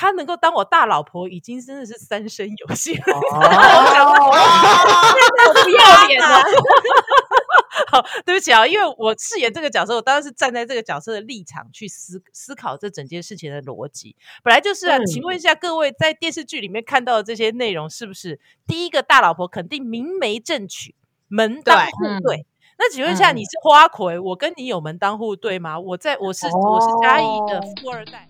她能够当我大老婆，已经真的是三生有幸 不要脸了。好，对不起啊，因为我饰演这个角色，我当然是站在这个角色的立场去思思考这整件事情的逻辑。本来就是啊，嗯请问一下各位，在电视剧里面看到的这些内容，是不是第一个大老婆肯定明媒正娶，门当户对对？那请问一下，嗯你是花魁，我跟你有门当户对吗？我在我是我是嘉义的哦富二代。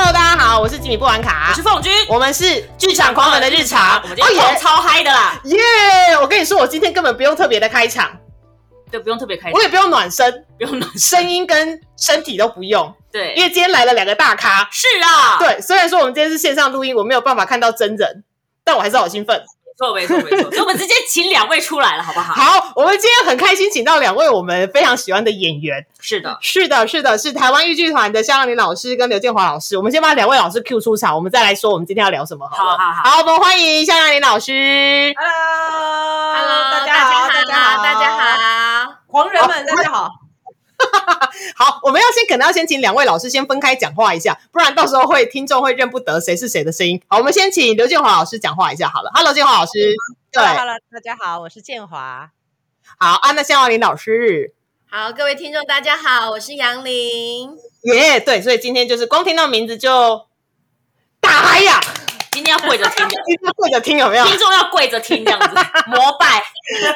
Hello，大家好，我是吉米布兰卡，我是凤君，我们是剧场狂人的日常。我们今天超嗨的啦，耶！我跟你说，我今天根本不用特别的开场，对，不用特别开场。我，也不用暖身，不用暖声音跟身体都不用，对，因为今天来了两个大咖。是啊，，对，虽然说我们今天是线上录音，我没有办法看到真人，但我还是好兴奋。没错没错没错，所以我们直接请两位出来了，好不好？好，我们今天很开心，请到两位我们非常喜欢的演员。是的，是的，是的，是台湾豫剧团的肖阳林老师跟刘建华老师。我们先把两位老师 Q 出场，我们再来说我们今天要聊什么好了。好好好好，我们欢迎肖阳林老师。Hello，大家好，大家好，大家好。狂人们，大家好。好，我们要先可能要先请两位老师先分开讲话一下，不然到时候会听众会认不得谁是谁的声音。好，我们先请刘建华老师讲话一下好了。Hello，建华老师。对，Hello，大家好，我是建华。好，安娜向阳林老师。好，各位听众，大家好，我是杨玲。耶、对，所以今天就是光听到名字就大嗨呀，今天要跪着听的，一定要跪着听有没有？听众要跪着听这样子，膜拜，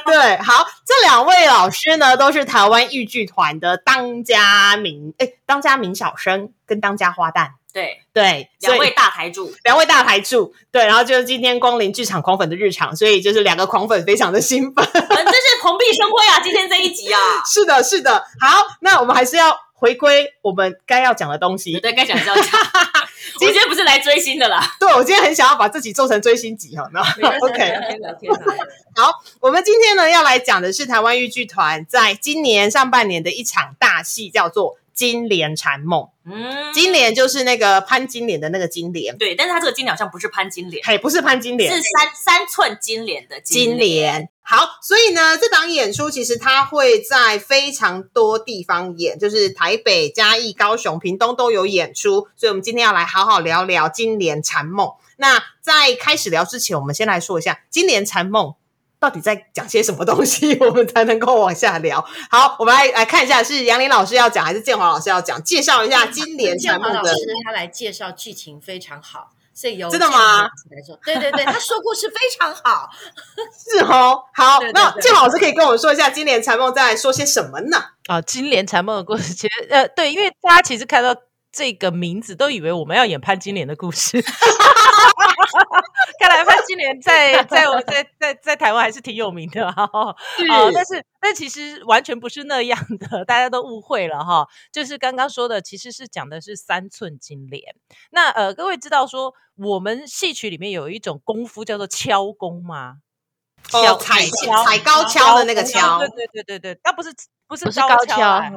对，好，这两位老师呢，都是台湾豫剧团的当家名，哎，当家名小生跟当家花旦。对，对，两位大台柱，两位大台柱，对，然后就是今天光临剧场狂粉的日常，所以就是两个狂粉非常的兴奋。真是蓬荜生辉啊！今天这一集啊，是的，是的。好，那我们还是要回归我们该要讲的东西。对，该讲就要讲。我今天不是来追星的啦，对，我今天很想要把自己做成追星集哈。那 OK，天哪，天哪！我们今天呢要来讲的是台湾豫剧团在今年上半年的一场大戏，叫做《金莲缠梦》。嗯，金莲就是那个潘金莲的那个金莲，对，但是它这个金莲好像不是潘金莲，嘿，不是潘金莲，是三三寸金莲的金莲。好，所以呢，这档演出其实它会在非常多地方演，就是台北、嘉义、高雄、屏东都有演出。所以，我们今天要来好好聊聊《金莲禅梦》。那在开始聊之前，我们先来说一下《金莲禅梦》到底在讲些什么东西，我们才能够往下聊。好，我们来来看一下，是杨林老师要讲还是建华老师要讲？介绍一下《金莲禅梦》的华老师他来介绍剧情非常好，所以由真的吗建华老师来说，对对对，他说故事非常好。是哦。好，对对对那建华老师可以跟我们说一下《今年财梦》在说些什么呢？啊，今年财梦的故事，其实呃，对，因为大家其实看到这个名字，都以为我们要演潘金莲的故事。看来潘金莲在在我在在在台湾还是挺有名的哈、哦。但是但其实完全不是那样的，大家都误会了哈。就是刚刚说的，其实是讲的是三寸金莲。那呃，各位知道说我们戏曲里面有一种功夫叫做敲功吗？哦，踩踩高跷的那个跷对，对对对对，那不是不是不是高高跷哈，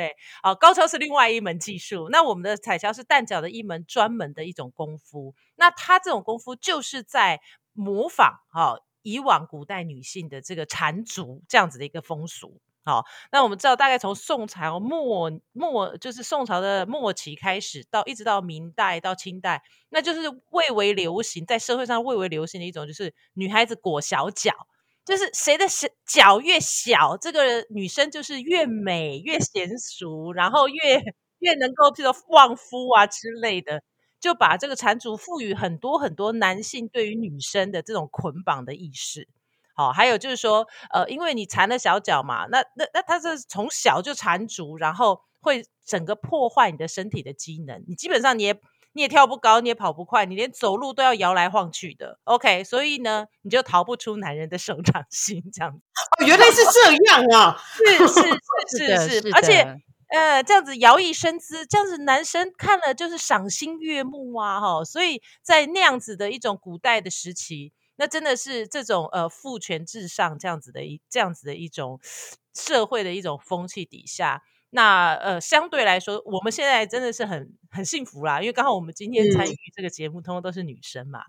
对，好，高跷是另外一门技术。那我们的踩跷是旦角的一门专门的一种功夫。那它这种功夫就是在模仿哈、以往古代女性的这个缠足这样子的一个风俗。好，那我们知道，大概从宋朝末末，就是宋朝的末期开始，到一直到明代到清代，那就是蔚为流行，在社会上蔚为流行的一种，就是女孩子裹小脚。就是谁的小脚越小，这个女生就是越美、越娴熟，然后越越能够这个旺夫啊之类的，就把这个缠足赋予很多很多男性对于女生的这种捆绑的意识。好，还有就是说，呃，因为你缠了小脚嘛，那那那他是从小就缠足，然后会整个破坏你的身体的机能，你基本上你也你也跳不高，你也跑不快，你连走路都要摇来晃去的。OK，所以呢，你就逃不出男人的手掌心，这样子。哦，原来是这样啊！是是是是是是，是而且呃，这样子摇曳身姿，这样子男生看了就是赏心悦目啊，哈，所以在那样子的一种古代的时期，那真的是这种呃父权至上这样子的一这样子的一种社会的一种风气底下，那呃相对来说，我们现在真的是很很幸福啦，因为刚好我们今天参与这个节目，通通都是女生嘛。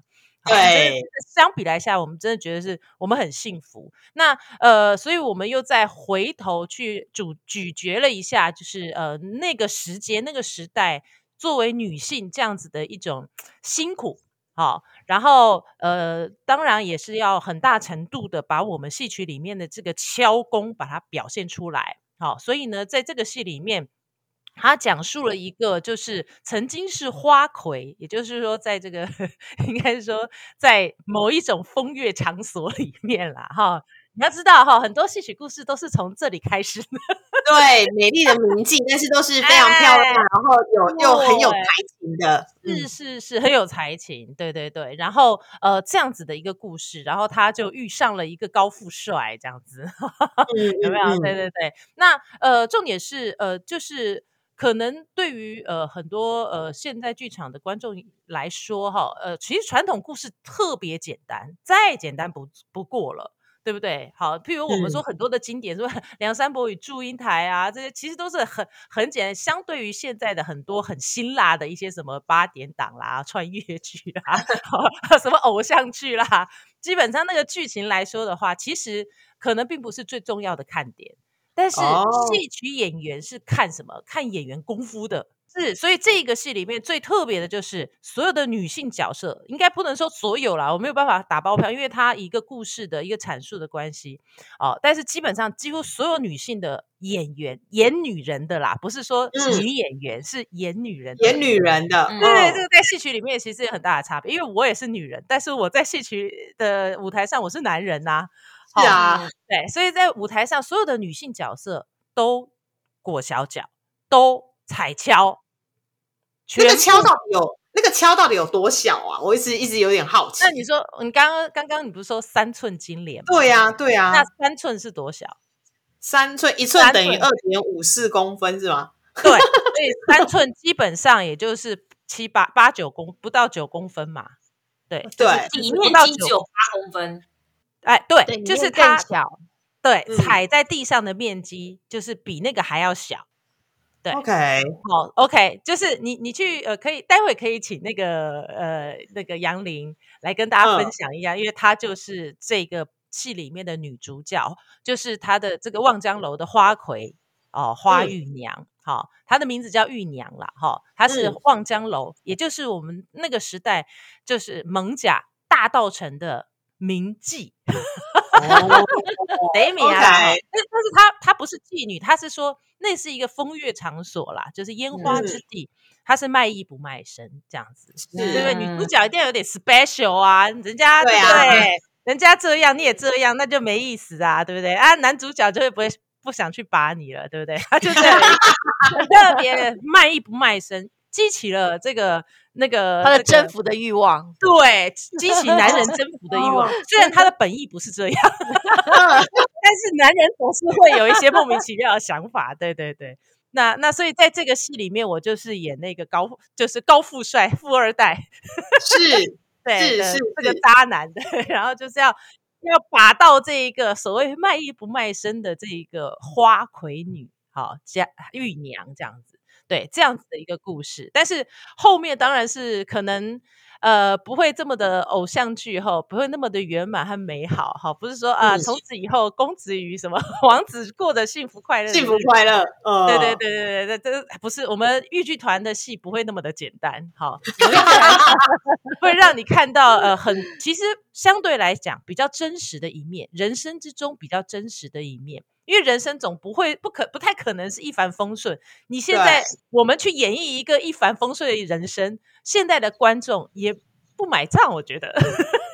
对，相比来下，我们真的觉得是我们很幸福。那呃，所以我们又再回头去咀咀嚼了一下，就是呃那个时节、那个时代，作为女性这样子的一种辛苦，好，然后呃，当然也是要很大程度的把我们戏曲里面的这个敲功把它表现出来，好，所以呢，在这个戏里面。他讲述了一个，就是曾经是花魁，也就是说，在这个 应该说，在某一种风月场所里面啦，哈。你要知道哈，很多戏曲故事都是从这里开始的。对，美丽的名妓，但是都是非常漂亮，然后有又很有才情的。是是是，很有才情。对对对，然后呃，这样子的一个故事，然后他就遇上了一个高富帅，这样子，有没有？对对对。那呃，重点是呃，就是。可能对于呃很多呃现在剧场的观众来说，哈，呃，其实传统故事特别简单，再简单不不过了，对不对？好，譬如我们说很多的经典，说 梁山伯与祝英台啊，这些其实都是很很简单。相对于现在的很多很辛辣的一些什么八点档啦、穿越剧啦、什么偶像剧啦，基本上那个剧情来说的话，其实可能并不是最重要的看点。但是戏曲演员是看什么？看演员功夫的，是所以这个戏里面最特别的就是所有的女性角色，应该不能说所有啦，我没有办法打包票，因为它一个故事的一个阐述的关系哦。但是基本上几乎所有女性的演员演女人的啦，不是说女演员是演女人，演女人的，对，这个在戏曲里面其实有很大的差别，因为我也是女人，但是我在戏曲的舞台上我是男人呐。是啊，对，所以在舞台上，所有的女性角色都裹小脚，都踩跷。那个敲到底有那个敲到底有多小啊？我一直一直有点好奇。那你说，你刚刚刚刚你不是说三寸金莲吗？对呀，对呀。那三寸是多小？三寸一寸等于二点五四公分是吗？对，所以三寸基本上也就是七八八九公不到九公分嘛。对对，底面积只有八公分。哎，对，就是它小，对，踩在地上的面积就是比那个还要小。对，OK，好，OK，就是你你去呃，可以待会可以请那个呃那个杨林来跟大家分享一下，因为她就是这个戏里面的女主角，就是她的这个望江楼的花魁哦，花玉娘，好，她的名字叫玉娘啦，哈，她是望江楼，也就是我们那个时代就是蒙甲大道城的。名妓，得米啊！但但是她她不是妓女，她是说那是一个风月场所啦，就是烟花之地，她是卖艺不卖身这样子，对不对？女主角一定要有点 special 啊，人家对对？人家这样你也这样，那就没意思啊，对不对？啊，男主角就会不会不想去把你了，对不对？他就这样 特别卖艺不卖身。激起了这个那个他的征服的欲望，对，激起男人征服的欲望。虽然他的本意不是这样，但是男人总是会有一些莫名其妙的想法。对对对，那那所以在这个戏里面，我就是演那个高，就是高富帅富二代，是，对，是是这个渣男的，然后就是要要拔到这一个所谓卖艺不卖身的这一个花魁女，好家玉娘这样子。对，这样子的一个故事，但是后面当然是可能呃不会这么的偶像剧哈，不会那么的圆满和美好哈，不是说啊从此以后公子与什么 王子过得幸福快乐，幸福快乐，对对对对对对，这不是我们豫剧团的戏不会那么的简单哈，会让你看到呃很其实相对来讲比较真实的一面，人生之中比较真实的一面。因为人生总不会不可不太可能是一帆风顺。你现在我们去演绎一个一帆风顺的人生，现在的观众也不买账，我觉得。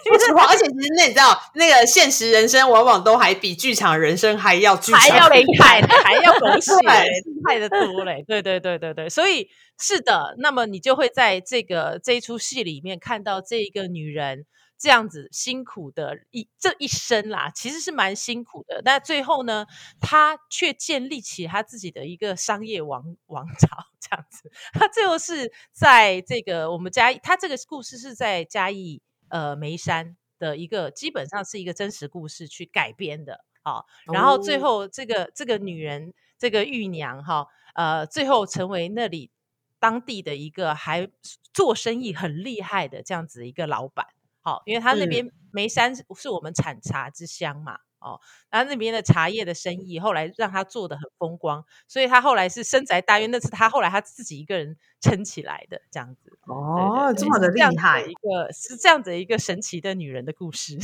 说实话，而且其实那你知道，那个现实人生往往都还比剧场人生还要剧场，还要 厉害，还要狗 血，厉害的多嘞。对对对对对，所以是的，那么你就会在这个这一出戏里面看到这一个女人。这样子辛苦的一这一生啦，其实是蛮辛苦的。但最后呢，他却建立起他自己的一个商业王王朝，这样子。他最后是在这个我们嘉义，他这个故事是在嘉义呃眉山的一个，基本上是一个真实故事去改编的。好，然后最后这个这个女人，这个玉娘哈，呃，最后成为那里当地的一个还做生意很厉害的这样子一个老板。好，因为他那边眉山是我们产茶之乡嘛，哦，然后那边的茶叶的生意后来让他做的很风光，所以他后来是深宅大院，那是他后来他自己一个人撑起来的这样子。哦，这么的厉害，一个是这样子一个神奇的女人的故事。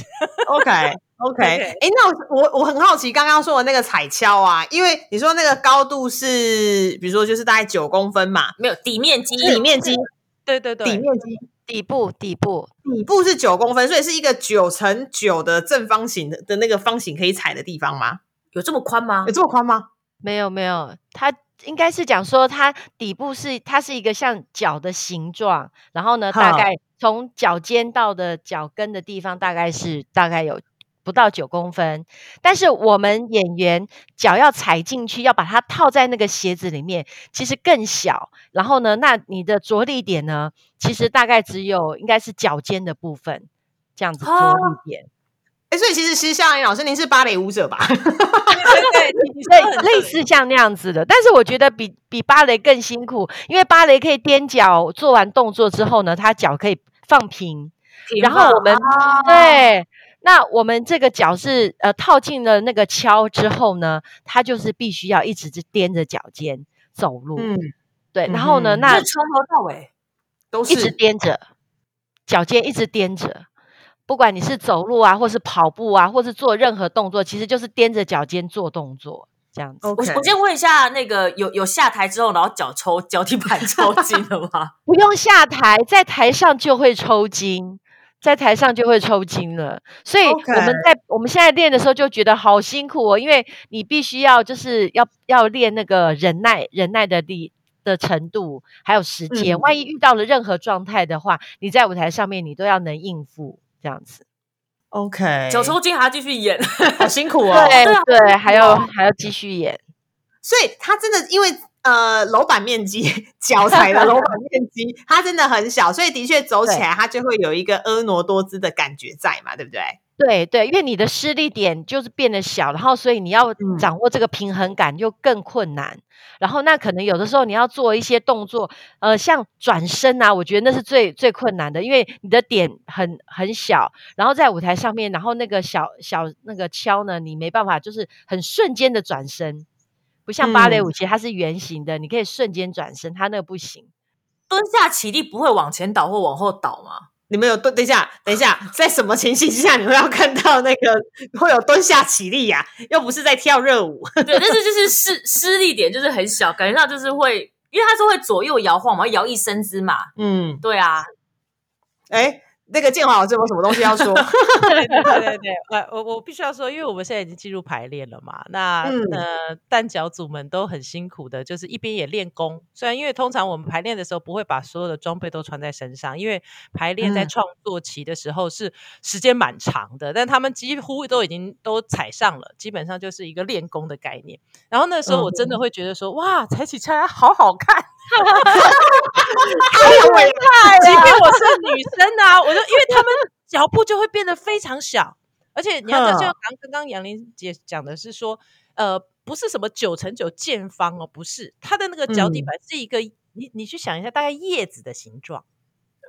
OK OK，哎，那我我我很好奇，刚刚说的那个彩敲啊，因为你说那个高度是，比如说就是大概九公分嘛，没有底面积，底面积，对对对，底面积。底部，底部，底部是九公分，所以是一个九乘九的正方形的的那个方形可以踩的地方吗？有这么宽吗？有这么宽吗？没有，没有，它应该是讲说它底部是它是一个像脚的形状，然后呢，大概从脚尖到的脚跟的地方，大概是大概有。不到九公分，但是我们演员脚要踩进去，要把它套在那个鞋子里面，其实更小。然后呢，那你的着力点呢，其实大概只有应该是脚尖的部分，这样子着力点。哎，所以其实其实夏林老师，您是芭蕾舞者吧？对对，类似像那样子的。但是我觉得比比芭蕾更辛苦，因为芭蕾可以踮脚，做完动作之后呢，他脚可以放平，然后我们对。那我们这个脚是呃套进了那个敲之后呢，它就是必须要一直是踮着脚尖走路，嗯，对，然后呢，那从头到尾都是一直踮着脚尖，一直踮着，不管你是走路啊，或是跑步啊，或是做任何动作，其实就是踮着脚尖做动作这样子。我我先问一下，那个有有下台之后，然后脚抽脚底板抽筋了吗？不用下台，在台上就会抽筋。在台上就会抽筋了，所以我们在我们现在练的时候就觉得好辛苦哦，因为你必须要就是要要练那个忍耐忍耐的力的程度，还有时间。万一遇到了任何状态的话，你在舞台上面你都要能应付这样子。OK，脚抽筋还要继续演，好辛苦哦。对对，还要还要继续演，所以他真的因为。呃，楼板面积，脚踩的楼板 面积，它真的很小，所以的确走起来它就会有一个婀娜多姿的感觉在嘛，对不对？对对，因为你的施力点就是变得小，然后所以你要掌握这个平衡感就更困难。然后那可能有的时候你要做一些动作，呃，像转身啊，我觉得那是最最困难的，因为你的点很很小，然后在舞台上面，然后那个小小那个敲呢，你没办法就是很瞬间的转身。不像芭蕾舞，其实它是圆形的，你可以瞬间转身，它那个不行。蹲下起立不会往前倒或往后倒吗？你们有蹲？等一下，等一下，在什么情形之下你们要看到那个会有蹲下起立呀？又不是在跳热舞。对，但是就是失失力点就是很小，感觉到就是会，因为它是会左右摇晃嘛，摇一身姿嘛。嗯，对啊。哎。那个建华老师有什么东西要说？对对对对，我我必须要说，因为我们现在已经进入排练了嘛，那呃，单脚组们都很辛苦的，就是一边也练功。虽然因为通常我们排练的时候不会把所有的装备都穿在身上，因为排练在创作期的时候是时间蛮长的，但他们几乎都已经都踩上了，基本上就是一个练功的概念。然后那时候我真的会觉得说，哇，踩起来好好看。太伟大了！即便我是女生啊，我就因为他们脚步就会变得非常小，而且你要就像刚刚刚杨林姐讲的是说，呃，不是什么九乘九见方哦，不是，它的那个脚底板是一个，你你去想一下，大概叶子的形状。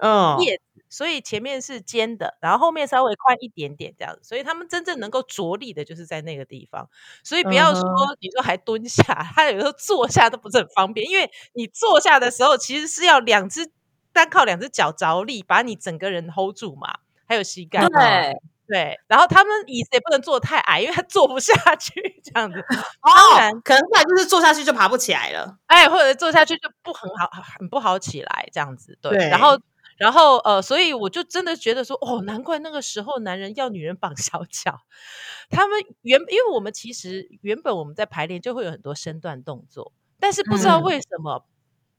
嗯，叶子，所以前面是尖的，然后后面稍微宽一点点这样子，所以他们真正能够着力的就是在那个地方。所以不要说你说还蹲下，他有时候坐下都不是很方便，因为你坐下的时候其实是要两只单靠两只脚着力，把你整个人 hold 住嘛，还有膝盖。对对，然后他们椅子也不能坐太矮，因为他坐不下去 这样子。当然，可能后来就是坐下去就爬不起来了，哎，或者坐下去就不很好，很不好起来这样子。对，然后。然后呃，所以我就真的觉得说，哦，难怪那个时候男人要女人绑小脚。他们原因为我们其实原本我们在排练就会有很多身段动作，但是不知道嗯为什么。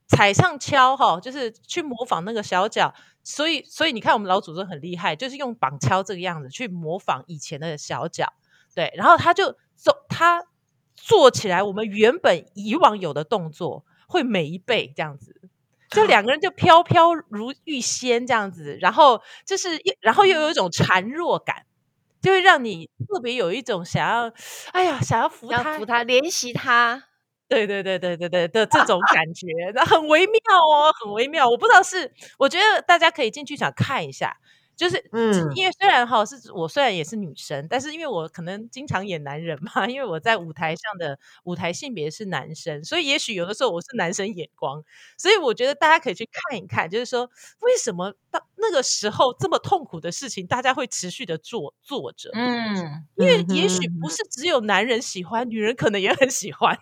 踩上敲哈，就是去模仿那个小脚，所以所以你看我们老祖宗很厉害，就是用绑敲这个样子去模仿以前的小脚，对，然后他就做他做起来，我们原本以往有的动作会每一倍这样子，就两个人就飘飘如玉仙这样子，然后就是然后又有一种孱弱感，就会让你特别有一种想要，哎呀，想要扶他要扶他怜惜他，对对对对对对的这种感觉，那很微妙哦，很微妙。我不知道是，我觉得大家可以进剧场看一下，就是嗯因为虽然哈是我虽然也是女生，但是因为我可能经常演男人嘛，因为我在舞台上的舞台性别是男生，所以也许有的时候我是男生眼光，所以我觉得大家可以去看一看，就是说为什么到那个时候这么痛苦的事情，大家会持续的做做着。嗯，因为也许嗯不是只有男人喜欢，女人可能也很喜欢。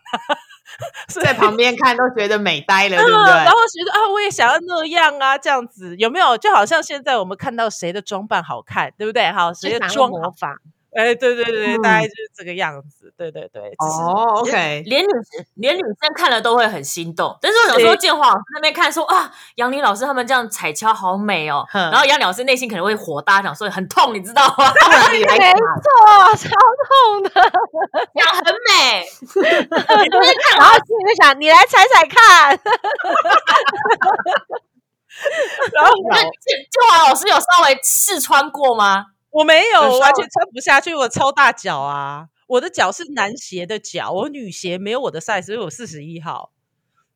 在旁边看都觉得美呆了，对不对然？后觉得啊，我也想要那样啊，这样子有没有？就好像现在我们看到谁的装扮好看，对不对？好，谁的妆好，模仿。哎，对对对对，大嗯概就是这个样子，对对对。哦，OK，连女连女生看了都会很心动。但是我有时候对建华老师那边看说啊，杨林老师他们这样踩敲好美哦，然后杨林老师内心可能会火大，想说很痛，你知道吗？没错，超痛的。这样很美，然后心里就想，你来踩踩看。然后那建建华老师有稍微试穿过吗？我没有，我完全穿不下去，我超大脚啊！我的脚是男鞋的脚，我女鞋没有我的 size，所以我四十一号，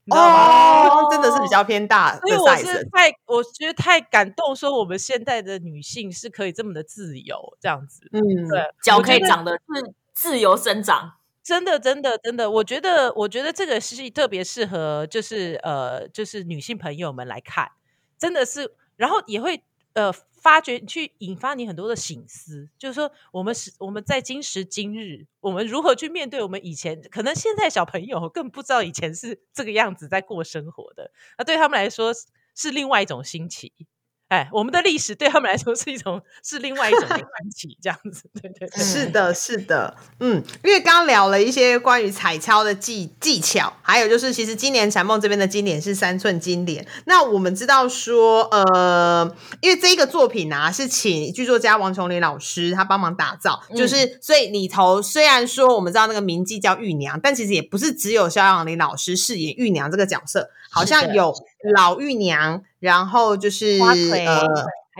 你知道吗？哦，真的是比较偏大的所以我是。太，我觉得太感动，说我们现代的女性是可以这么的自由，这样子。嗯，对，脚可以长得自自由生长。真的，真的，真的，我觉得，我觉得这个是特别适合，就是呃，就是女性朋友们来看，真的是，然后也会呃发掘去引发你很多的醒思，就是说我们是我们在今时今日，我们如何去面对我们以前，可能现在小朋友更不知道以前是这个样子在过生活的，那对他们来说是另外一种新奇。哎，我们的历史对他们来说是一种是另外一种传奇，这样子，对对对。是的，是的，嗯，因为刚刚聊了一些关于彩超的技技巧，还有就是，其实今年禅梦这边的经典是三寸金莲。那我们知道说，呃，因为这一个作品啊，是请剧作家王琼林老师他帮忙打造，就是所以里头虽然说我们知道那个名妓叫玉娘，但其实也不是只有肖阳林老师饰演玉娘这个角色，好像有老玉娘，然后就是花魁呃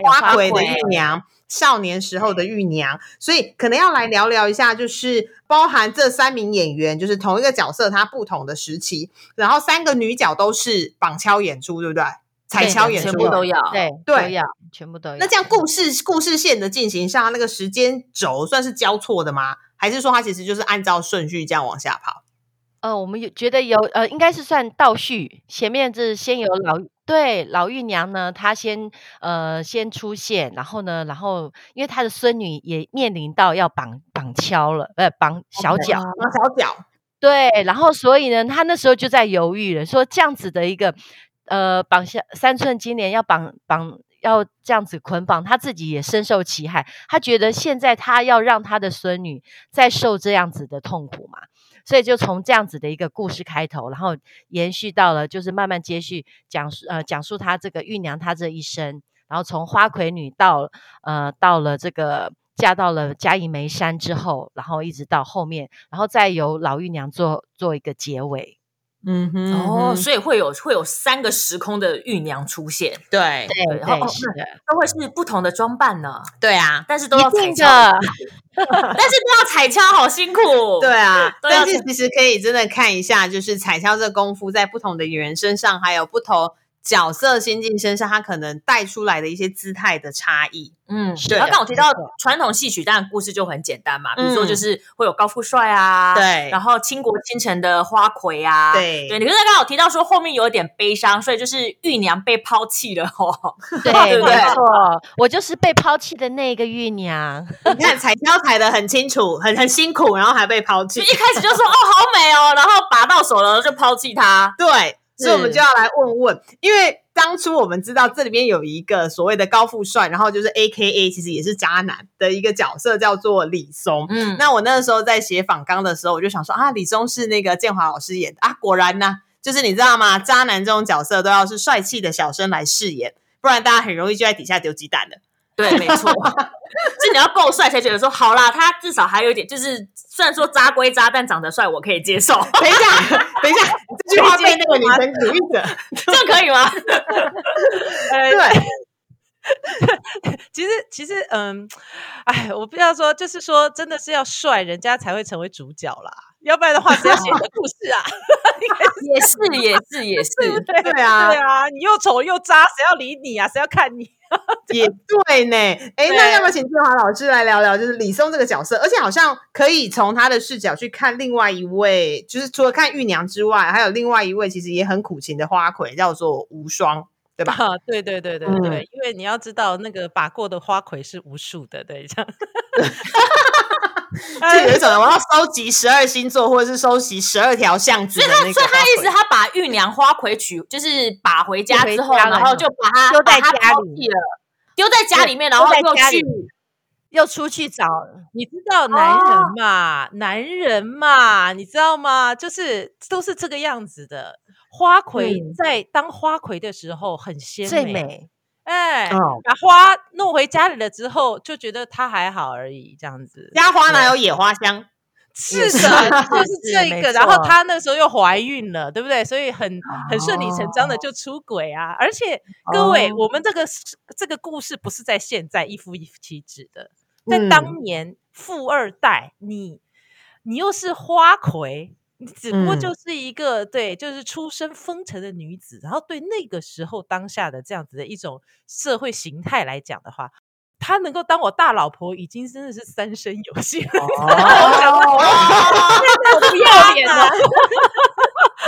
花魁的玉娘。少年时候的玉娘，所以可能要来聊聊一下，就是包含这三名演员，就是同一个角色，他不同的时期，然后三个女角都是绑敲演出，对不对？彩对敲演出全部都要。对，对都要，全部都要。那这样故事故事线的进行上，那个时间轴算是交错的吗？还是说它其实就是按照顺序这样往下跑？呃，我们有觉得有呃，应该是算倒叙，前面是先有老对老玉娘呢，她先呃先出现，然后呢，然后因为她的孙女也面临到要绑绑敲了，呃，绑小脚，绑小脚，对，然后所以呢，她那时候就在犹豫了，说这样子的一个呃绑下三寸金莲要绑绑。要这样子捆绑，她自己也深受其害。她觉得现在她要让她的孙女再受这样子的痛苦嘛，所以就从这样子的一个故事开头，然后延续到了就是慢慢接续讲述呃讲述她这个玉娘她这一生，然后从花魁女到呃到了这个嫁到了嘉义梅山之后，然后一直到后面，然后再由老玉娘做做一个结尾。嗯哼哦，所以会有会有三个时空的玉娘出现，对对然后哦对是的，都会是不同的装扮呢，对啊，但是都要踩敲，定的，但是都要踩敲，好辛苦。对啊，但是其实可以真的看一下，就是彩敲这功夫在不同的演员身上，还有不同角色心境身上，他可能带出来的一些姿态的差异。嗯，对然后刚好提到传统戏曲，当然故事就很简单嘛，比如说嗯就是会有高富帅啊，对然后倾国倾城的花魁啊，对对。你刚才刚好提到说后面有一点悲伤，所以就是玉娘被抛弃了哦。对，对对没错，我就是被抛弃的那个玉娘。你看彩挑踩的很清楚，很很辛苦，然后还被抛弃就。一开始就说哦好美哦，然后拔到手了就抛弃他。对，所以我们就要来问问，因为当初我们知道这里面有一个所谓的高富帅，然后就是 A K A 其实也是渣男的一个角色，叫做李松。嗯，那我那个时候在写访纲的时候，我就想说啊，李松是那个建华老师演的啊，果然呢，就是你知道吗？渣男这种角色都要是帅气的小生来饰演，不然大家很容易就在底下丢鸡蛋的。对，没错，就你要够帅才觉得说好啦，他至少还有一点，就是虽然说渣归渣，但长得帅我可以接受，等一下，等一下，这句话被那个女生主义者，这样可以吗？呃 对，其实其实嗯，哎，我不要说，就是说，真的是要帅，人家才会成为主角啦，要不然的话，谁要写你的故事啊？也是，也是，也是，对对啊对啊，你又丑又渣，谁要理你啊？谁要看你？也对呢。哎，那要不要请建华老师来聊聊，就是李松这个角色？而且好像可以从他的视角去看另外一位，就是除了看玉娘之外，还有另外一位其实也很苦情的花魁，叫做无双，对吧？啊，对对对对嗯对，因为你要知道，那个把过的花魁是无数的，对，这样。就有一种我要收集十二星座，或者是收集十二条巷子的那个所以他。意思，他把玉娘花魁取，就是把回家之后，然后就把它丢在家里丢在家里面，然后又去又出去找，你知道男人嘛，男人嘛，你知道吗？就是都是这个样子的。花魁嗯在当花魁的时候很鲜最美。哎，哦把花弄回家里了之后，就觉得他还好而已，这样子。家花哪有野花香？是的，就是这个。然后错她那时候又怀孕了，对不对？所以很很顺理成章的就出轨啊。而且各位，哦我们这个这个故事不是在现在一夫一妻制的，在嗯当年富二代，你你又是花魁。你只不过嗯就是一个、对，就是出身风尘的女子，然后对那个时候当下的这样子的一种社会形态来讲的话，她能够当我大老婆，已经真的是三生有幸了。哦，不要脸了。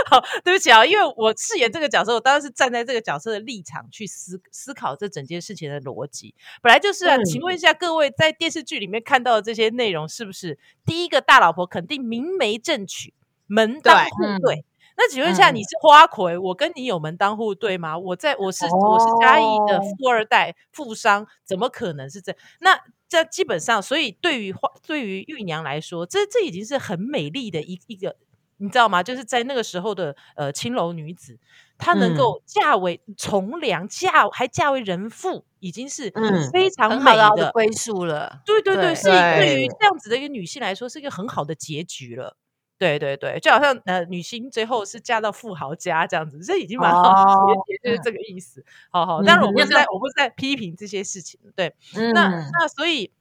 好，对不起啊，因为我饰演这个角色，我当然是站在这个角色的立场去思思考这整件事情的逻辑。本来就是啊，嗯请问一下各位，在电视剧里面看到的这些内容，是不是第一个大老婆肯定明媒正娶，门当户嗯对？那请问一下，嗯你是花魁，我跟你有门当户对吗？我在我是、我是嘉义的哦富二代富商，怎么可能是这？那这基本上，所以对于花对于玉娘来说，这这已经是很美丽的一一个，你知道吗？就是在那个时候的呃青楼女子，她能嗯够嫁为从良，嫁还嫁为人妇，已经是嗯非常美的的。归宿了。对对对，对是对于这样子的一个女性来说，是一个很好的结局了。对对对，就好像呃，女星最后是嫁到富豪家这样子，这已经蛮好也就是这个意思。好好，但是我嗯不是在我不是在批评这些事情，对，那嗯那所以，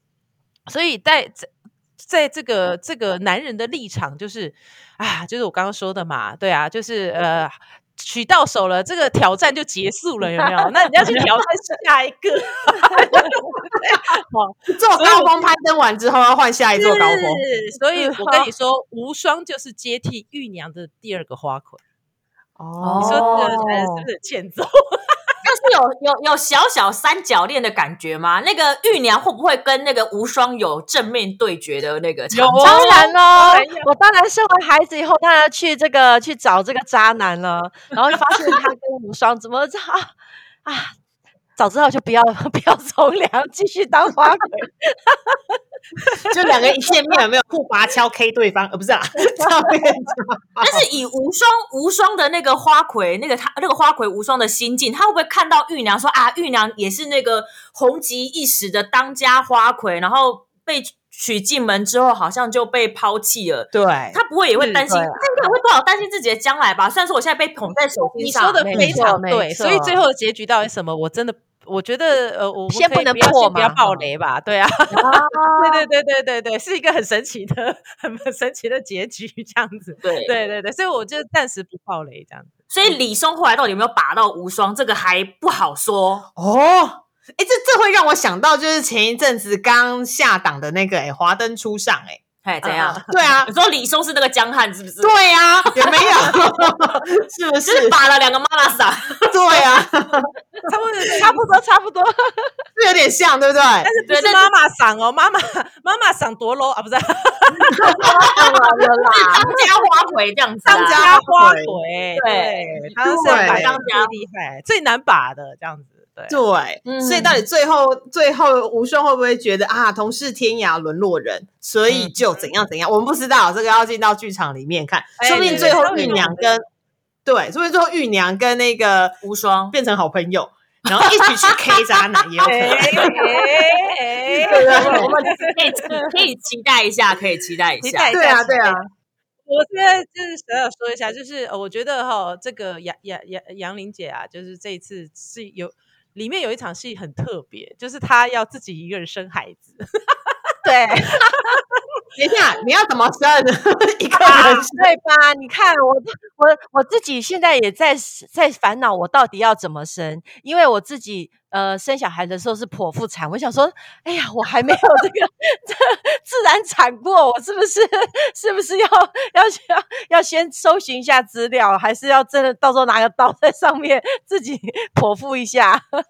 所以在在在这个这个男人的立场，就是啊，就是我刚刚说的嘛，对啊，就是呃。取到手了，这个挑战就结束了，有没有？那你要去挑战下一个，哇，做高峰攀登完之后要换下一座高峰。是所以我跟你说，无双就是接替玉娘的第二个花魁。哦你说这个是不是欠揍？但是有有有小小三角恋的感觉吗？那个玉娘会不会跟那个无双有正面对决的那个？有哦当然喽当然要，我当然生完孩子以后，当然去这个去找这个渣男了，然后就发现他跟无双怎么这啊啊！早知道就不要 不要从良，继续当花魁。就两个人一见面有没有互拔敲 K 对方？呃，不是啊，但是以无双无双的那个花魁，那个他那个花魁无双的心境，他会不会看到玉娘说啊，玉娘也是那个红极一时的当家花魁，然后被娶进门之后，好像就被抛弃了。对，他不会也会担心，他应该会多少担心自己的将来吧？虽然说我现在被捧在手心上，你说的非常对，所以最后的结局到底什么？我真的我觉得呃，我先不能破先不要爆雷吧？对啊，对对对对对对，是一个很神奇的、很神奇的结局，这样子。对对对对，所以我就暂时不爆雷这样子。所以李松后来到底有没有把到无双，这个还不好说。哦。哎，这这会让我想到，就是前一阵子刚下档的那个哎，华灯初上哎，哎，怎样？对啊 你，说李松是那个江汉是不是？，对啊，有没有？是不？就是是把了两个妈拉萨。对啊，差不多差不多，差不多。是有点像，对不对？但是不是是妈妈嗓哦，妈妈 妈妈嗓多 low 啊，不是当然了啦，当家花魁这样子啊，当家家花魁魁，对对，他是当家最厉害、最难把的这样子，对。对，嗯所以到底最后最后吴双会不会觉得啊，同是天涯沦落人，所以嗯就怎样怎样？我们不知道，这个要进到剧场里面看，哎说不定对最后对玉娘跟对，说不定最后玉娘跟那个无双。变成好朋友，然后一起去 K 渣男也有可哎能。哎哎对啊我们可以可以期待一下，可以期待一下期待。对啊，对啊，我现在就是想要说一下，就是呃我觉得哈，这个杨杨杨杨玲姐啊，就是这一次是有里面有一场戏很特别，就是她要自己一个人生孩子，对 等一下你要怎么生 一个啊人？对吧？你看我我我自己现在也在在烦恼，我到底要怎么生？因为我自己呃生小孩的时候是剖腹产，我想说，哎呀，我还没有这个这自然产过，我是不是是不是要要要要先搜寻一下资料，还是要真的到时候拿个刀在上面自己 剖腹一下？嗯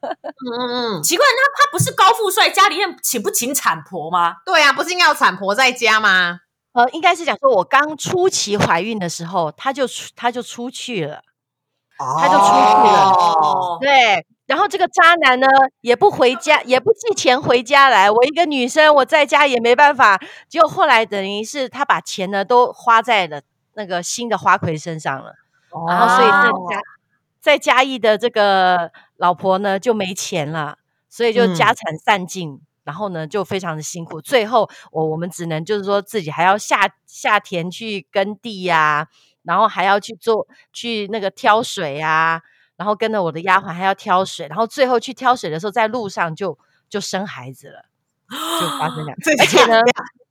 嗯嗯，奇怪，那他不是高富帅，家里面请不请产婆吗？对啊，不是应该有产婆在家吗？呃，应该是讲说我刚初期怀孕的时候，他就出他就出去了。他就出去了哦，对，然后这个渣男呢，也不回家，也不寄钱回家来。我一个女生，我在家也没办法。结果后来等于是他把钱呢都花在了那个新的花魁身上了，然后所以在哦嘉在嘉义的这个老婆呢就没钱了，所以就嗯家产散尽。然后呢，就非常的辛苦。最后，我我们只能就是说自己还要下下田去耕地呀、然后还要去做去那个挑水啊，然后跟着我的丫鬟还要挑水，然后最后去挑水的时候，在路上就就生孩子了，就发生这样。这而且呢，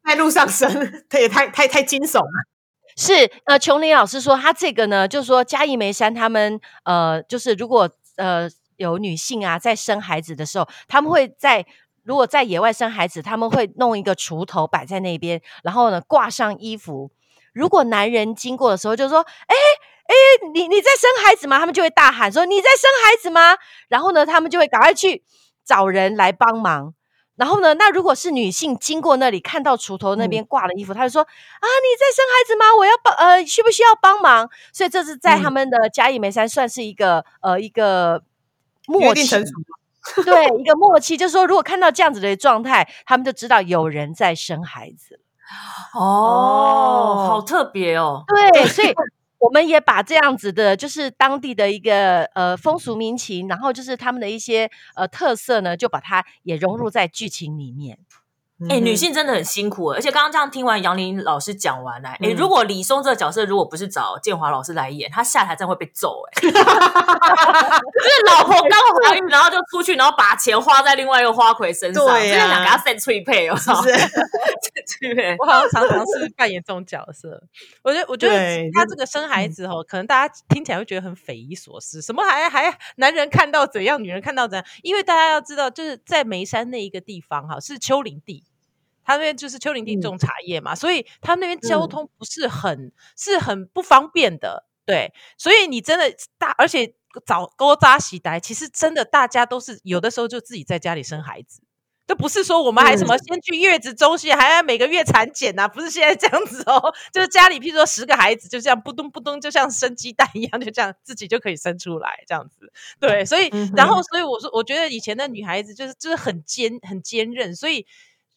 在路上生，这也太太太惊悚了。是呃，琼林老师说他这个呢，就是说嘉义梅山他们呃，就是如果呃有女性啊在生孩子的时候，他们会在如果在野外生孩子，他们会弄一个锄头摆在那边，然后呢挂上衣服。如果男人经过的时候，就说：“哎哎，你你在生孩子吗？”他们就会大喊说：“你在生孩子吗？”然后呢，他们就会赶快去找人来帮忙。然后呢，那如果是女性经过那里看到锄头那边挂了衣服，她就说：“啊，你在生孩子吗？我要帮呃，需不需要帮忙？”所以这是在他嗯们的嘉义梅山算是一个呃一个默契。对一个默契，就是说如果看到这样子的状态，他们就知道有人在生孩子。哦，好特别哦。对，所以我们也把这样子的，就是当地的一个呃风俗民情，然后就是他们的一些呃特色呢，就把它也融入在剧情里面。哎、嗯女性真的很辛苦，而且刚刚这样听完杨林老师讲完呢、哎、嗯如果李松这个角色如果不是找建华老师来演，他下台真的会被揍、哎，就是老婆刚怀孕，然后就出去，然后把钱花在另外一个花魁身上，对呀真的想给他 set 脆配，我操，是脆 配。我好像常常是扮演这种角色。我觉得，我觉得他这个生孩子哦，可能大家听起来会觉得很匪夷所思，什么还还男人看到怎样，女人看到怎样？因为大家要知道，就是在眉山那一个地方哈，是丘陵地。他那边就是丘陵地嗯。种茶叶嘛，所以他那边交嗯。通不是很、是很不方便的，对，所以你真的大，而且早勾扎喜呆，其实真的大家都是有的时候就自己在家里生孩子，这不是说我们还什么先去月子中心，还要每个月产检呐、不是现在这样子哦，就是家里譬如说十个孩子，就这样扑咚扑咚，就像生鸡蛋一样，就这样自己就可以生出来这样子。对，所以、嗯然后所以我说，我觉得以前的女孩子就是就是很坚很坚韧，所以。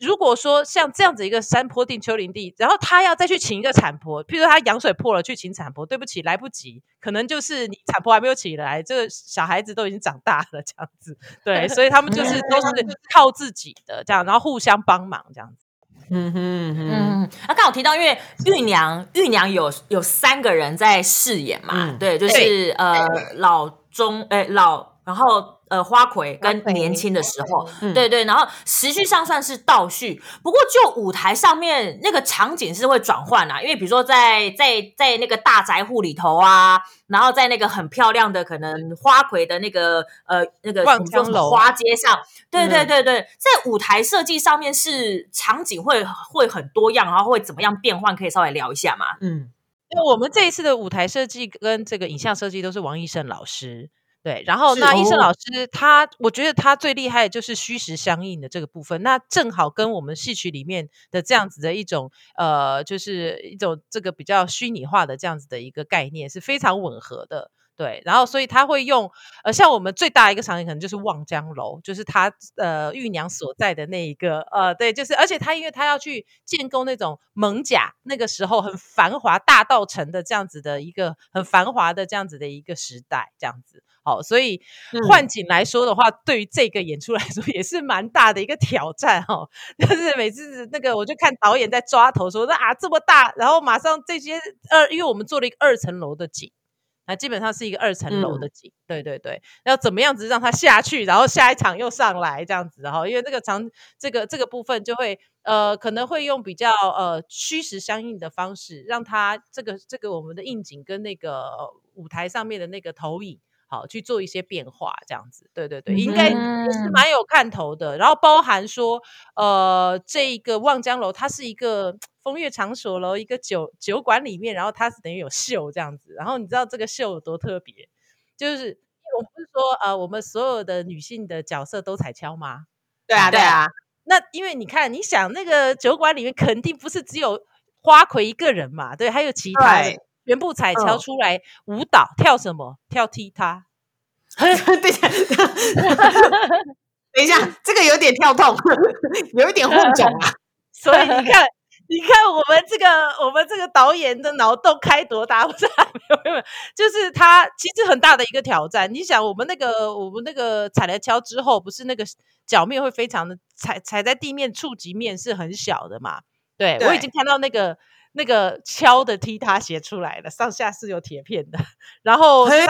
如果说像这样子一个山坡地、丘陵地，然后他要再去请一个产婆，譬如说他羊水破了去请产婆，对不起，来不及，可能就是你产婆还没有起来，这个小孩子都已经长大了，这样子，对，所以他们就是都是靠自己的这样，然后互相帮忙这样子。嗯哼嗯哼，嗯，那刚好提到，因为玉娘玉娘有有三个人在饰演嘛，嗯对，就是呃老中哎老，然后呃花魁跟年轻的时候，嗯对对，然后时序上算是倒叙，不过就舞台上面那个场景是会转换啊，因为比如说在在在那个大宅户里头啊，然后在那个很漂亮的可能花魁的那个呃那个什么江楼花街上，对对嗯对对，在舞台设计上面是场景会会很多样，然后会怎么样变换，可以稍微聊一下嘛？嗯因为我们这一次的舞台设计跟这个影像设计都是王医胜老师。对，然后那医生哦老师他，我觉得他最厉害的就是虚实相应的这个部分，那正好跟我们戏曲里面的这样子的一种呃，就是一种这个比较虚拟化的这样子的一个概念是非常吻合的。对，然后所以他会用呃，像我们最大一个场景可能就是望江楼，就是他呃玉娘所在的那一个呃，对，就是而且他因为他要去建构那种蒙甲那个时候很繁华大道城的这样子的一个很繁华的这样子的一个时代，这样子。好，所以嗯换景来说的话，对于这个演出来说也是蛮大的一个挑战哦。就是每次那个我就看导演在抓头说，那啊这么大，然后马上这些二，因为我们做了一个二层楼的景。那基本上是一个二层楼的景，对对对，要怎么样子让它下去，然后下一场又上来这样子哈，因为这个场这个这个部分就会呃可能会用比较呃虚实相应的方式，让它这个这个我们的应景跟那个呃舞台上面的那个投影。好去做一些变化，这样子，对对对，应该是嗯蛮有看头的。然后包含说，呃，这个望江楼它是一个风月场所喽，一个酒酒馆里面，然后它是等于有秀这样子。然后你知道这个秀有多特别？就是我们不是说呃，我们所有的女性的角色都彩敲吗？对啊，对啊，那因为你看，你想那个酒馆里面肯定不是只有花魁一个人嘛，对，还有其他全部踩跷嗯出来舞蹈，跳什么？跳踢踏。对 等一下，这个有点跳痛，有一点混种啊。所以你看，你看我们这个我们这个导演的脑洞开多大？不是没有没有，没 有就是他其实很大的一个挑战。你想，我们那个我们那个踩了跷之后，不是那个脚面会非常的踩踩在地面触及面是很小的嘛？对我已对经看到那个。那个敲的踢踏鞋出来了，上下是有铁片的，然后台上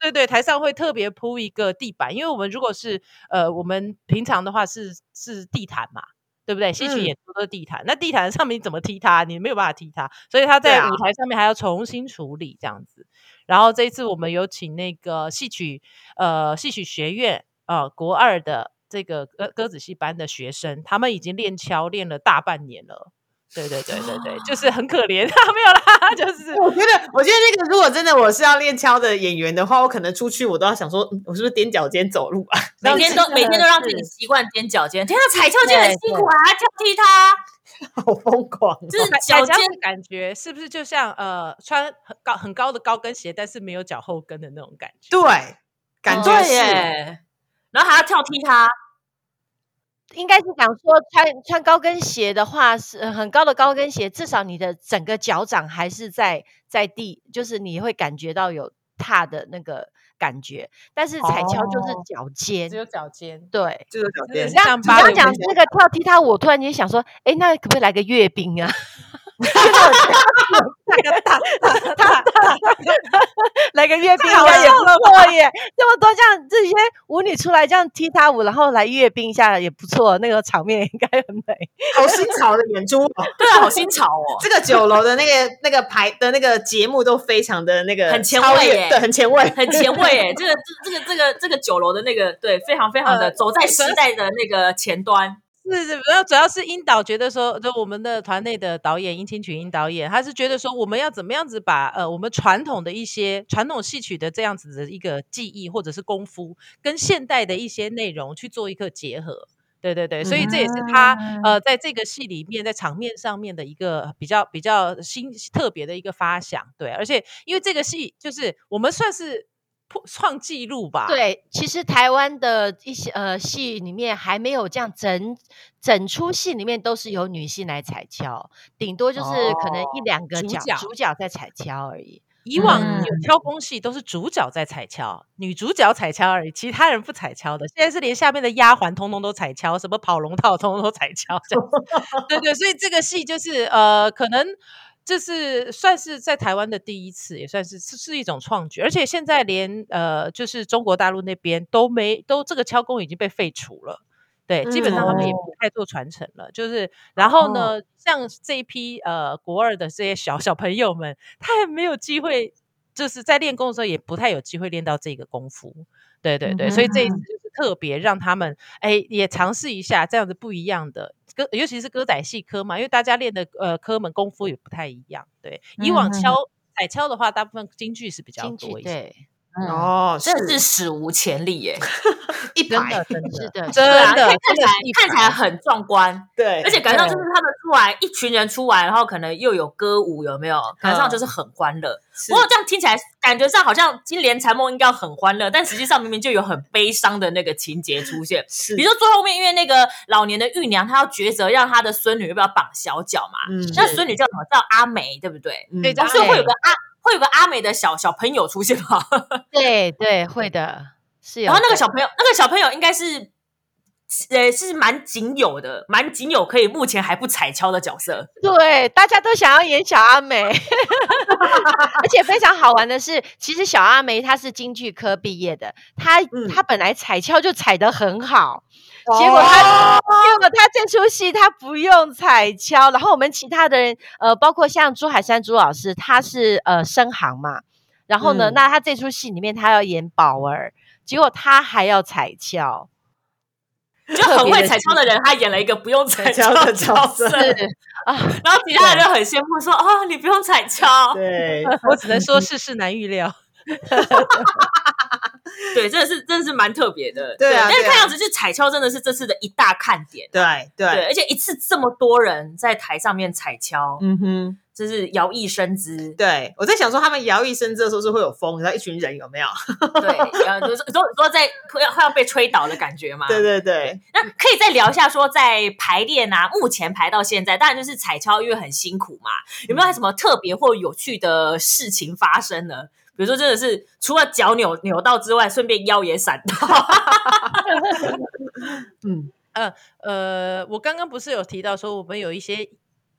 对对，台上会特别铺一个地板，因为我们如果是呃，我们平常的话是是地毯嘛，对不对？戏曲嗯演出都是地毯，那地毯上面你怎么踢它？你没有办法踢它，所以他在舞台上面还要重新处理这样子。然后这一次我们有请那个戏曲呃戏曲学院呃国二的这个歌歌子戏班的学生，他们已经练敲练了大半年了。对对对对对，就是很可怜，没有啦，就是我觉得，我觉得那个如果真的我是要练敲的演员的话，我可能出去我都要想说，嗯我是不是踮脚尖走路啊？每天都每天都让自己习惯踮脚尖，天啊，踩跷尖很辛苦啊，跳踢踏，好疯狂哦！就是脚尖的感觉是不是就像呃穿很高很高的高跟鞋，但是没有脚后跟的那种感觉？对，感觉对是。耶，然后还要跳踢踏，应该是讲说穿穿高跟鞋的话是呃很高的高跟鞋，至少你的整个脚掌还是在在地，就是你会感觉到有踏的那个感觉。但是踩跷就是哦脚尖，只有脚尖。对。只有脚尖你刚讲这个跳踢踏，我突然间想说，哎，那可不可以来个阅兵啊？那个大大大来个阅兵好该也不错耶。这么多这样这些舞女出来这样踢踏舞，然后来阅兵一下也不错，那个场面应该很美。好新潮的演出哦！对啊，好新潮哦。这个酒楼的那个那个排的那个节目都非常的那个很前卫耶对，很前卫，很前卫诶，这个这这个这个这个酒楼的那个对，非常非常的呃走在时代的那个前端。是是，主要主要是英导觉得说，就我们的团内的导演殷清群殷导演，他是觉得说，我们要怎么样子把呃我们传统的一些传统戏曲的这样子的一个技艺或者是功夫，跟现代的一些内容去做一个结合。对对对，所以这也是他、呃在这个戏里面在场面上面的一个比较比较新特别的一个发想。对，而且因为这个戏就是我们算是破创纪录吧。对，其实台湾的一些呃戏里面还没有这样整整出戏里面都是由女性来踩跷，顶多就是可能一两个角主角主角在踩跷而已。以往嗯有挑工戏都是主角在踩跷，女主角踩跷而已，其他人不踩跷的。现在是连下面的丫鬟通通都踩跷，什么跑龙套通通都踩跷，这样子 对对，所以这个戏就是呃，可能这是算是在台湾的第一次，也算是是是一种创举。而且现在连呃，就是中国大陆那边都没都这个敲工已经被废除了。对，基本上他们也不太做传承了。就是，然后呢，像这一批呃国二的这些小小朋友们，他也没有机会，就是在练功的时候也不太有机会练到这个功夫。对对对，所以这一次就是特别让他们哎也尝试一下这样子不一样的歌，尤其是歌仔戏科嘛，因为大家练的呃科门功夫也不太一样。对，以往敲彩敲的话，大部分京剧是比较多一些。对，嗯，哦，真的是史无前例耶！一排真的，真是的，看起来看起来很壮观，对，而且感觉上就是他们出来一群人出来，然后可能又有歌舞，有没有？感觉上就是很欢乐。不过这样听起来，感觉上好像金莲残梦应该要很欢乐，但实际上明明就有很悲伤的那个情节出现。是比如说最后面，因为那个老年的玉娘，她要抉择让她的孙女要不要绑小脚嘛？嗯那孙女叫什么？叫阿梅，对不对？嗯对哦所以会有个阿会有个阿美的小小朋友出现吗？对对，会的，是有的。然后那个小朋友，那个小朋友应该是。呃，是蛮仅有的，蛮仅有可以目前还不踩跷的角色。对，大家都想要演小阿梅，而且非常好玩的是，其实小阿梅她是京剧科毕业的，她、嗯。她本来踩跷就踩得很好，结果她、结果她这出戏她不用踩跷，然后我们其他的人，呃，包括像朱海山朱老师，他是呃生行嘛，然后呢，嗯。那他这出戏里面他要演宝儿，结果他还要踩跷，就很会踩跷的人，他演了一个不用踩跷的角色，啊，然后其他人就很羡慕说：“啊，你不用踩跷。对，我只能说世事难预料。” 对，真的是真的是蛮特别的。对但是看样子，就彩敲真的是这次的一大看点。对对，对，而且一次这么多人在台上面彩敲，嗯哼，就是摇曳生姿。对我在想说，他们摇曳生姿的时候是会有风，然后一群人有没有？对，然后就是说说在快要快要被吹倒的感觉嘛。对对对，那可以再聊一下，说在排练啊，目前排到现在，当然就是彩敲，因为很辛苦嘛。有没有什么特别或有趣的事情发生呢？比如说，真的是除了脚扭扭到之外，顺便腰也闪到。嗯，呃，我刚刚不是有提到说，我们有一些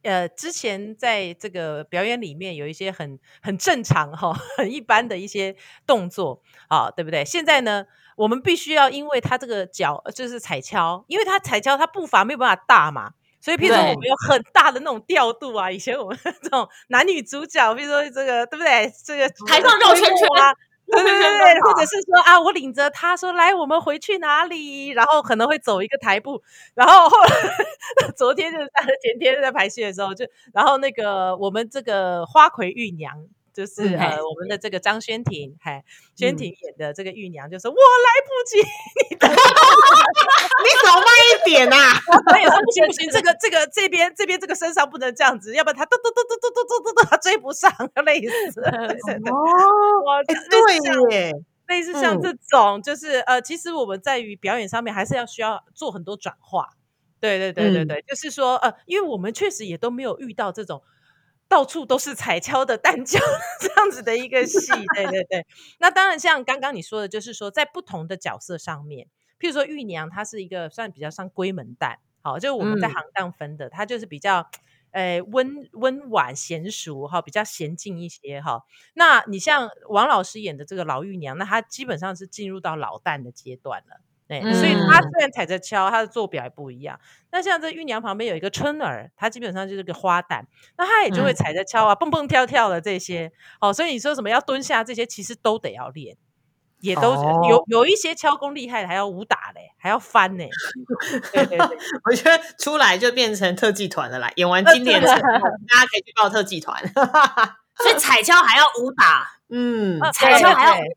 呃，之前在这个表演里面有一些很很正常哈、很一般的一些动作啊，对不对？现在呢，我们必须要因为他这个脚呃就是踩跷，因为他踩跷，他步伐没有办法大嘛。所以，譬如说我们有很大的那种调度啊，以前我们这种 男女主角，譬如说这个，对不对？这个台上绕圈圈啊，对对对或者是说啊，我领着他说来，我们回去哪里？然后可能会走一个台步，然后后来 昨天就是前天在排戏的时候，就然后那个我们这个花魁玉娘。就是、嗯呃，我们的这个张轩婷，嗨，轩嗯婷演的这个玉娘就说：“我来不及，你等 你走慢一点啊！我也说不行不行，这个这个这边这边这个身上不能这样子，要不然他嘟嘟嘟嘟嘟嘟嘟嘟嘟，他追不上，累死哦，哇哎，类似这样对耶，类似像嗯这种，就是呃，其实我们在于表演上面还是要需要做很多转化。对对对对嗯对，就是说呃，因为我们确实也都没有遇到这种到处都是彩椒的蛋脚 这样子的一个戏。对对对，那当然像刚刚你说的，就是说在不同的角色上面，譬如说玉娘，她是一个算比较像闺门旦，好，就是我们在嗯行当分的，她就是比较。呃，温温婉娴熟哈，比较娴静一些哈。那你像王老师演的这个老玉娘，那她基本上是进入到老旦的阶段了。对，所以她嗯虽然踩着敲，他的坐表也不一样。那像这玉娘旁边有一个春儿，他基本上就是个花旦，那他也就会嗯踩着敲啊，蹦蹦跳跳的这些。哦，所以你说什么要蹲下这些，其实都得要练，也都、哦有有一些敲功厉害的，还要武打嘞，还要翻呢。对对对，我觉得出来就变成特技团了啦。演完经典之后，大家可以去报特技团。所以踩敲还要武打，嗯，呃踩跷还要武对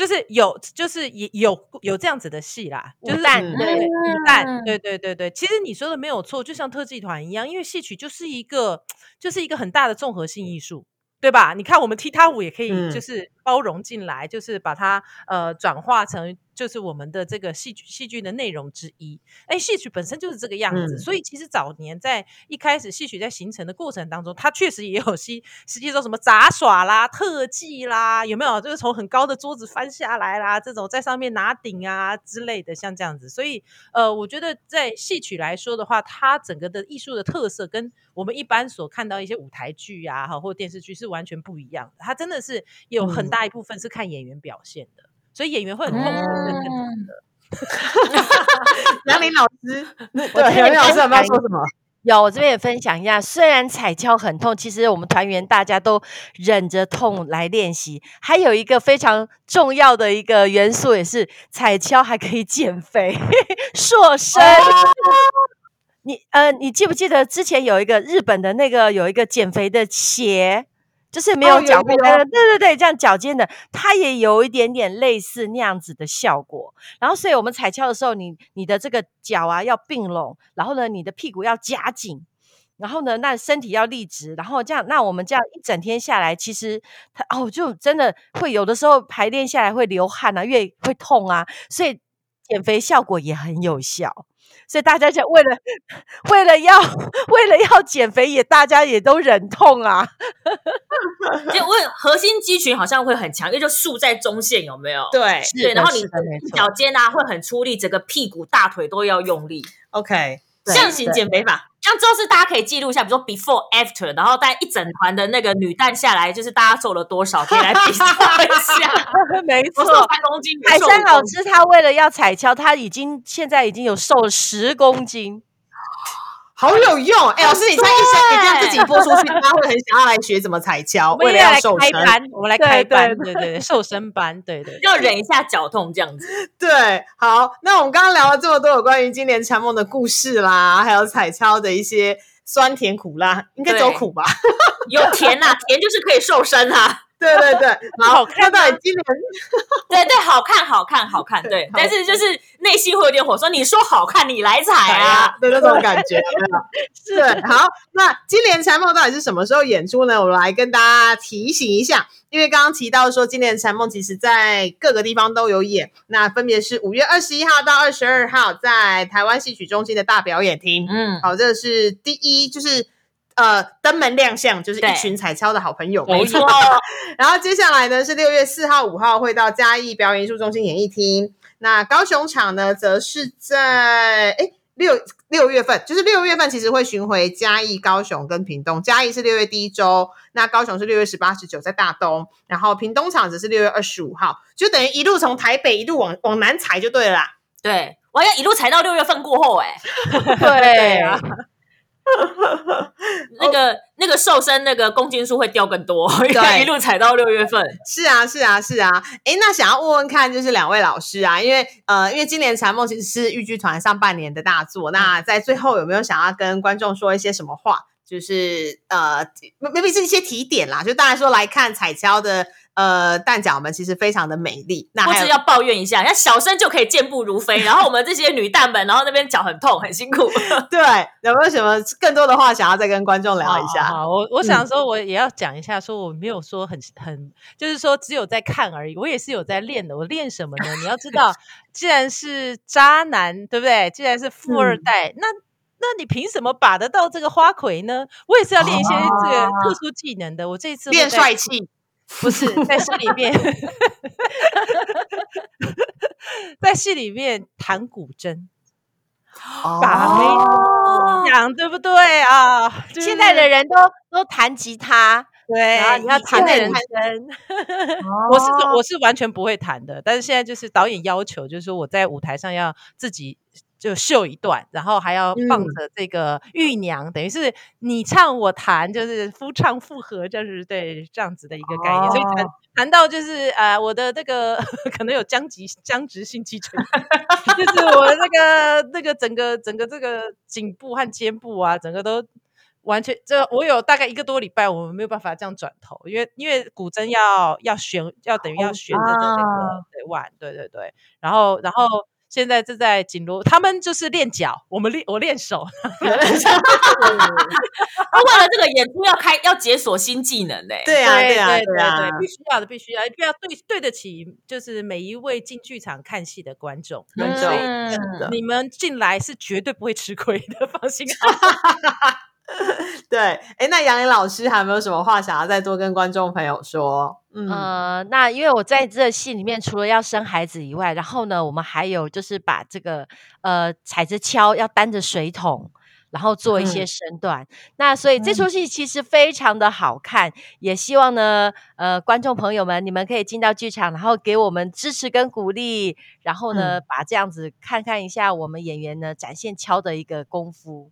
就是有，就是也有有这样子的戏啦，就是武旦对对武旦，嗯对对对对。其实你说的没有错，就像特技团一样，因为戏曲就是一个就是一个很大的综合性艺术。对吧？你看，我们踢踏舞也可以，嗯就是包容进来，就是把它呃转化成就是我们的这个戏剧戏剧的内容之一。哎，戏曲本身就是这个样子，嗯所以其实早年在一开始戏曲在形成的过程当中，它确实也有些，实际说什么杂耍啦、特技啦，有没有？就是从很高的桌子翻下来啦，这种在上面拿顶啊之类的，像这样子。所以呃，我觉得在戏曲来说的话，它整个的艺术的特色跟我们一般所看到一些舞台剧啊，哈或电视剧是完全不一样的。它真的是有很嗯大一部分是看演员表现的，所以演员会很痛苦的嗯的。杨林老师，对，杨林老师有没有说什么？有，我这边也分享一下。虽然踩跷很痛，其实我们团员大家都忍着痛来练习。还有一个非常重要的一个元素，也是踩跷还可以减肥、塑身。你呃，你记不记得之前有一个日本的那个有一个减肥的鞋，就是没有脚过有的，对对对，这样脚尖的，它也有一点点类似那样子的效果。然后，所以我们踩跷的时候，你你的这个脚啊要并拢，然后呢，你的屁股要夹紧。然后呢，那身体要立直，然后这样，那我们这样一整天下来，其实它哦，就真的会有的时候排练下来会流汗啊，越会痛啊，所以减肥效果也很有效。所以大家就为了为了要 为了要减肥，也大家也都忍痛啊。就问核心肌群好像会很强，因为就竖在中线，有没有？对对，然后你脚尖啊会很出力，整个屁股、大腿都要用力。，OK，象形减肥法，之后是大家可以记录一下，比如说 before after，然后带一整团的那个女蛋下来，就是大家瘦了多少，可以来比较一下。没错瘦三公斤，海山老师他为了要踩跷，他已经现在已经有瘦了十公斤。好有用。哎，老师，你这样一生你这样自己播出去，大家会很想要来学怎么踩跷，为了我们来要瘦身。开班，我们来对开班，对对对对，瘦身班，对对。要忍一下脚痛这样子。对，好，那我们刚刚聊了这么多有关于今年长梦的故事啦，还有踩跷的一些酸甜苦辣，应该走苦吧？有甜呐、甜就是可以瘦身啊。对对对，好，好看那到底今年 对对，好看，好看，好看。对，但是就是内心会有点火，说你说好看，你来踩啊。的那种感觉。是，好，那今年蝉梦到底是什么时候演出呢？我来跟大家提醒一下，因为刚刚提到说，今年蝉梦其实在各个地方都有演，那分别是五月二十一号到二十二号在台湾戏曲中心的大表演厅。嗯，好，这是第一，就是。呃，登门亮相就是一群彩超的好朋友，没错。然后接下来呢是六月四号、五号会到嘉义表演艺术中心演艺厅。那高雄场呢，则是在哎六六月份，就是六月份其实会巡回嘉义、高雄跟屏东。嘉义是六月第一周，那高雄是六月十八、十九在大东，然后屏东场则是六月二十五号，就等于一路从台北一路往往南踩就对了啦。对，我要一路踩到六月份过后、哎，对啊，那个那个瘦身那个公斤数会掉更多，对一路踩到六月份。是啊，是啊，是啊。诶，那想要问问看，就是两位老师啊，因为呃，因为今年《禅梦》其实是豫剧团上半年的大作，那在最后有没有想要跟观众说一些什么话？就是呃，maybe 是一些提点啦，就当然说来看彩跷的呃蛋饺们，其实非常的美丽。那还有或是要抱怨一下，要小生就可以健步如飞，然后我们这些女蛋们，然后那边脚很痛，很辛苦。对，有没有什么更多的话想要再跟观众聊一下？好好，我我想说，我也要讲一下，说我没有说很很，就是说只有在看而已，我也是有在练的。我练什么呢？你要知道，既然是渣男，对不对？既然是富二代，那那你凭什么把得到这个花魁呢？我也是要练一些这个特殊技能的。我这次练帅气，不是在戏里面，在戏里面弹古筝，把妹哦讲对不对啊？就是现在的人都都弹吉他，对，然后你要以前的人弹。我是我是完全不会弹的，但是现在就是导演要求，就是说我在舞台上要自己就秀一段，然后还要放嗯。着这个玉娘，等于是你唱我弹，就是夫唱妇和，就是对这样子的一个概念，所以谈谈到就是呃我的这个 可能有僵直僵直性肌群，就是我的那个那个整个整个这个颈部和肩部啊，整个都。完全，这我有大概一个多礼拜，我们没有办法这样转头，因为因为古筝要要旋，要等于要旋着的那个对腕，对对对，然后然后现在正在紧锣，他们就是练脚，我们练我练手，他为了这个演出要开要解锁新技能嘞、对啊，对啊，对对啊，对，必须要的，必须要，必须要对对得起，就是每一位进剧场看戏的观众，没错所以嗯你们进来是绝对不会吃亏的，放心好。对。哎，那杨颖老师还有没有什么话想要再多跟观众朋友说？嗯，呃，那因为我在这戏里面，除了要生孩子以外，然后呢，我们还有就是把这个呃踩着跷，要担着水桶。然后做一些嗯身段，那所以这出戏其实非常的好看，也希望呢，呃，观众朋友们，你们可以进到剧场，然后给我们支持跟鼓励，然后呢，把这样子看看一下我们演员呢展现敲的一个功夫。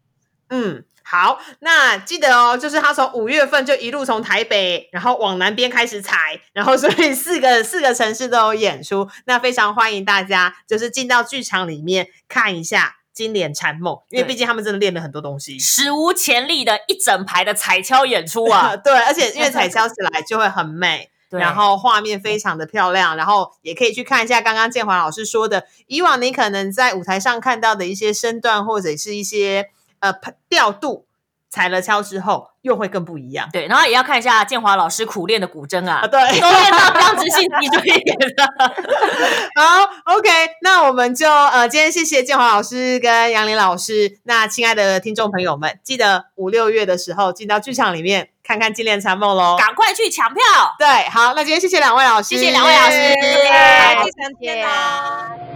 嗯，好，那记得哦，就是他从五月份就一路从台北，然后往南边开始踩，然后所以四个四个城市都有演出，那非常欢迎大家就是进到剧场里面看一下。金莲缠梦，因为对毕竟他们真的练了很多东西。史无前例的一整排的彩敲演出啊！对，而且因为彩敲起来就会很美，然后画面非常的漂亮，然后也可以去看一下刚刚建华老师说的，以往你可能在舞台上看到的一些身段或者是一些呃调度，踩了敲之后又会更不一样对，然后也要看一下建华老师苦练的古筝啊啊。，对，都练到这样子性脊椎炎了。好，OK，那我们就呃，今天谢谢建华老师跟杨林老师。那亲爱的听众朋友们，记得五六月的时候进到剧场里面看看《金莲残梦》喽。赶快去抢票！对，好，那今天谢谢两位老师，谢谢两位老师谢谢谢哦。